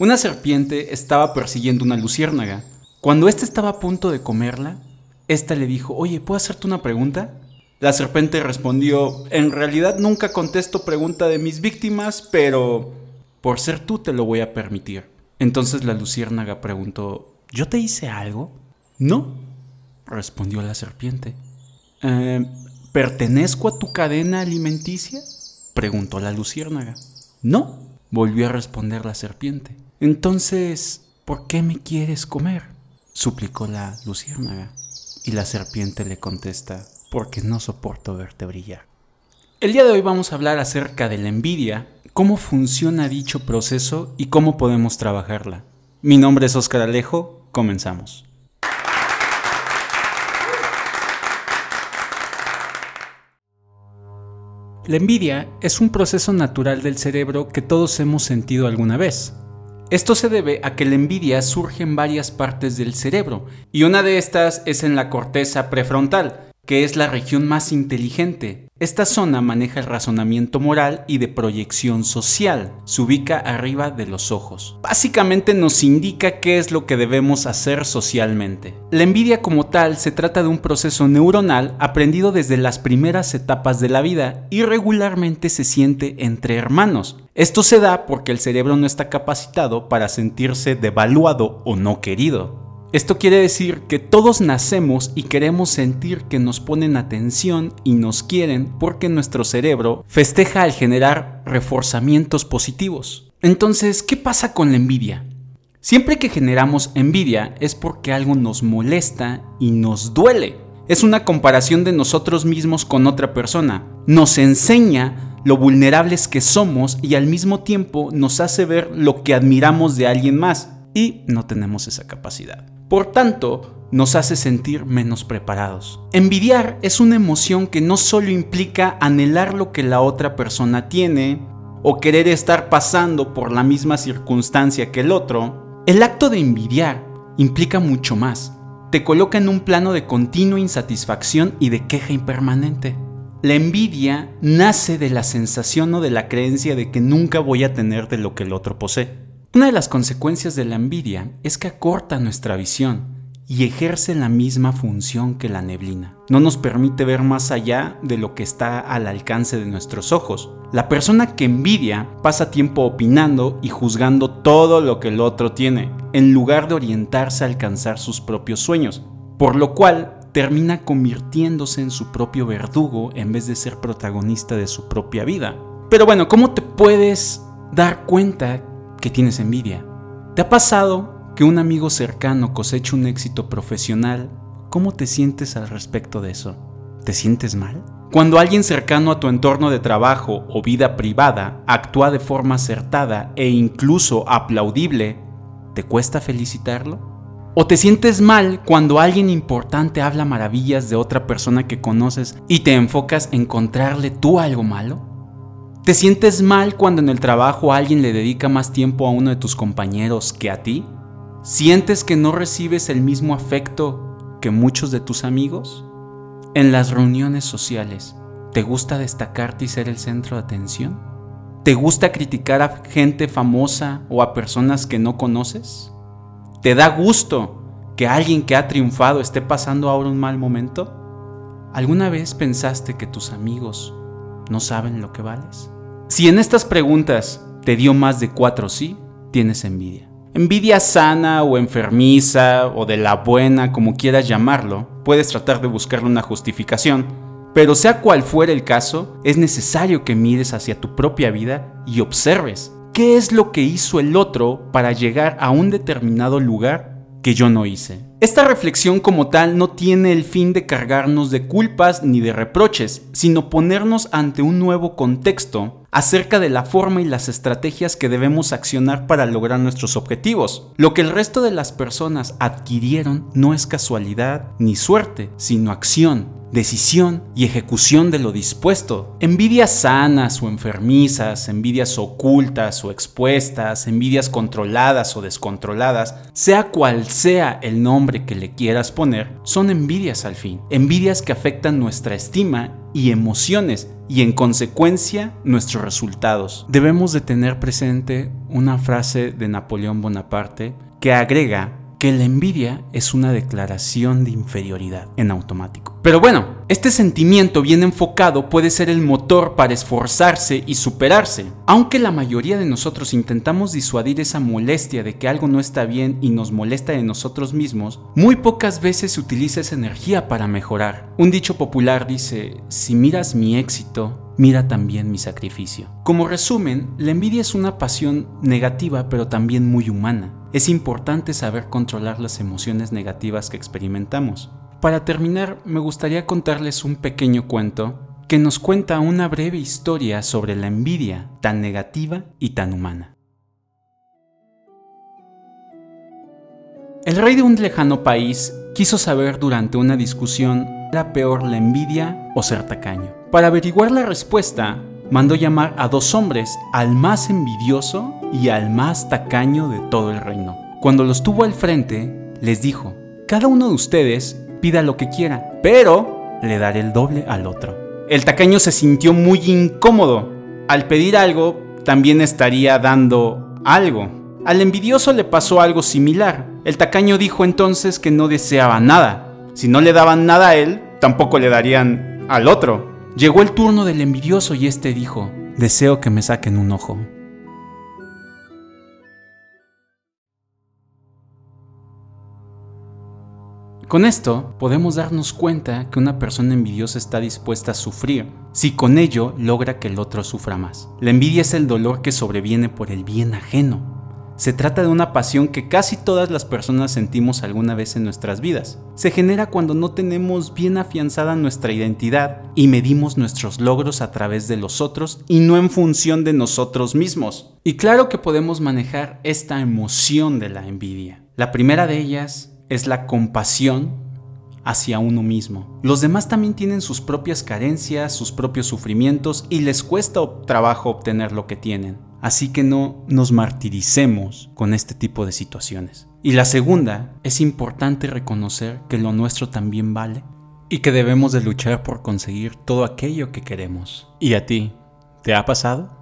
Una serpiente estaba persiguiendo una luciérnaga. Cuando ésta estaba a punto de comerla, ésta le dijo, oye, ¿puedo hacerte una pregunta? La serpiente respondió, en realidad nunca contesto pregunta de mis víctimas, pero por ser tú te lo voy a permitir. Entonces la luciérnaga preguntó, ¿yo te hice algo? No, respondió la serpiente. Eh, ¿Pertenezco a tu cadena alimenticia? preguntó la luciérnaga. No, volvió a responder la serpiente. Entonces, ¿por qué me quieres comer? suplicó la luciérnaga. Y la serpiente le contesta, porque no soporto verte brillar. El día de hoy vamos a hablar acerca de la envidia, cómo funciona dicho proceso y cómo podemos trabajarla. Mi nombre es Oscar Alejo, comenzamos. La envidia es un proceso natural del cerebro que todos hemos sentido alguna vez. Esto se debe a que la envidia surge en varias partes del cerebro, y una de estas es en la corteza prefrontal, que es la región más inteligente. Esta zona maneja el razonamiento moral y de proyección social. Se ubica arriba de los ojos. Básicamente nos indica qué es lo que debemos hacer socialmente. La envidia como tal se trata de un proceso neuronal aprendido desde las primeras etapas de la vida y regularmente se siente entre hermanos. Esto se da porque el cerebro no está capacitado para sentirse devaluado o no querido. Esto quiere decir que todos nacemos y queremos sentir que nos ponen atención y nos quieren porque nuestro cerebro festeja al generar reforzamientos positivos. Entonces, ¿qué pasa con la envidia? Siempre que generamos envidia es porque algo nos molesta y nos duele. Es una comparación de nosotros mismos con otra persona. Nos enseña lo vulnerables que somos y al mismo tiempo nos hace ver lo que admiramos de alguien más y no tenemos esa capacidad. Por tanto, nos hace sentir menos preparados. Envidiar es una emoción que no solo implica anhelar lo que la otra persona tiene o querer estar pasando por la misma circunstancia que el otro, el acto de envidiar implica mucho más. Te coloca en un plano de continua insatisfacción y de queja impermanente. La envidia nace de la sensación o de la creencia de que nunca voy a tener de lo que el otro posee. Una de las consecuencias de la envidia es que acorta nuestra visión y ejerce la misma función que la neblina. No nos permite ver más allá de lo que está al alcance de nuestros ojos. La persona que envidia pasa tiempo opinando y juzgando todo lo que el otro tiene, en lugar de orientarse a alcanzar sus propios sueños, por lo cual termina convirtiéndose en su propio verdugo en vez de ser protagonista de su propia vida. Pero bueno, ¿cómo te puedes dar cuenta que tienes envidia. ¿Te ha pasado que un amigo cercano coseche un éxito profesional? ¿Cómo te sientes al respecto de eso? ¿Te sientes mal? Cuando alguien cercano a tu entorno de trabajo o vida privada actúa de forma acertada e incluso aplaudible, ¿te cuesta felicitarlo? ¿O te sientes mal cuando alguien importante habla maravillas de otra persona que conoces y te enfocas en encontrarle tú algo malo? ¿Te sientes mal cuando en el trabajo alguien le dedica más tiempo a uno de tus compañeros que a ti? ¿Sientes que no recibes el mismo afecto que muchos de tus amigos? En las reuniones sociales, ¿te gusta destacarte y ser el centro de atención? ¿Te gusta criticar a gente famosa o a personas que no conoces? ¿Te da gusto que alguien que ha triunfado esté pasando ahora un mal momento? ¿Alguna vez pensaste que tus amigos ¿No saben lo que vales? Si en estas preguntas te dio más de cuatro sí, tienes envidia. Envidia sana o enfermiza o de la buena, como quieras llamarlo, puedes tratar de buscarle una justificación, pero sea cual fuera el caso, es necesario que mires hacia tu propia vida y observes qué es lo que hizo el otro para llegar a un determinado lugar que yo no hice. Esta reflexión como tal no tiene el fin de cargarnos de culpas ni de reproches, sino ponernos ante un nuevo contexto acerca de la forma y las estrategias que debemos accionar para lograr nuestros objetivos. Lo que el resto de las personas adquirieron no es casualidad ni suerte, sino acción, decisión y ejecución de lo dispuesto. Envidias sanas o enfermizas, envidias ocultas o expuestas, envidias controladas o descontroladas, sea cual sea el nombre que le quieras poner, son envidias al fin. Envidias que afectan nuestra estima y emociones y en consecuencia nuestros resultados. Debemos de tener presente una frase de Napoleón Bonaparte que agrega que la envidia es una declaración de inferioridad en automático. Pero bueno, este sentimiento bien enfocado puede ser el motor para esforzarse y superarse. Aunque la mayoría de nosotros intentamos disuadir esa molestia de que algo no está bien y nos molesta de nosotros mismos, muy pocas veces se utiliza esa energía para mejorar. Un dicho popular dice, si miras mi éxito, mira también mi sacrificio. Como resumen, la envidia es una pasión negativa pero también muy humana. Es importante saber controlar las emociones negativas que experimentamos. Para terminar, me gustaría contarles un pequeño cuento que nos cuenta una breve historia sobre la envidia tan negativa y tan humana. El rey de un lejano país quiso saber durante una discusión ¿era peor la envidia o ser tacaño? Para averiguar la respuesta, mandó llamar a dos hombres, al más envidioso y al más tacaño de todo el reino. Cuando los tuvo al frente, les dijo, cada uno de ustedes pida lo que quiera, pero le daré el doble al otro. El tacaño se sintió muy incómodo. Al pedir algo, también estaría dando algo. Al envidioso le pasó algo similar. El tacaño dijo entonces que no deseaba nada. Si no le daban nada a él, tampoco le darían al otro. Llegó el turno del envidioso y este dijo, deseo que me saquen un ojo. Con esto podemos darnos cuenta que una persona envidiosa está dispuesta a sufrir si con ello logra que el otro sufra más. La envidia es el dolor que sobreviene por el bien ajeno. Se trata de una pasión que casi todas las personas sentimos alguna vez en nuestras vidas. Se genera cuando no tenemos bien afianzada nuestra identidad y medimos nuestros logros a través de los otros y no en función de nosotros mismos. Y claro que podemos manejar esta emoción de la envidia. La primera de ellas es la compasión hacia uno mismo. Los demás también tienen sus propias carencias, sus propios sufrimientos y les cuesta trabajo obtener lo que tienen. Así que no nos martiricemos con este tipo de situaciones. Y la segunda, es importante reconocer que lo nuestro también vale y que debemos de luchar por conseguir todo aquello que queremos. ¿Y a ti? ¿Te ha pasado?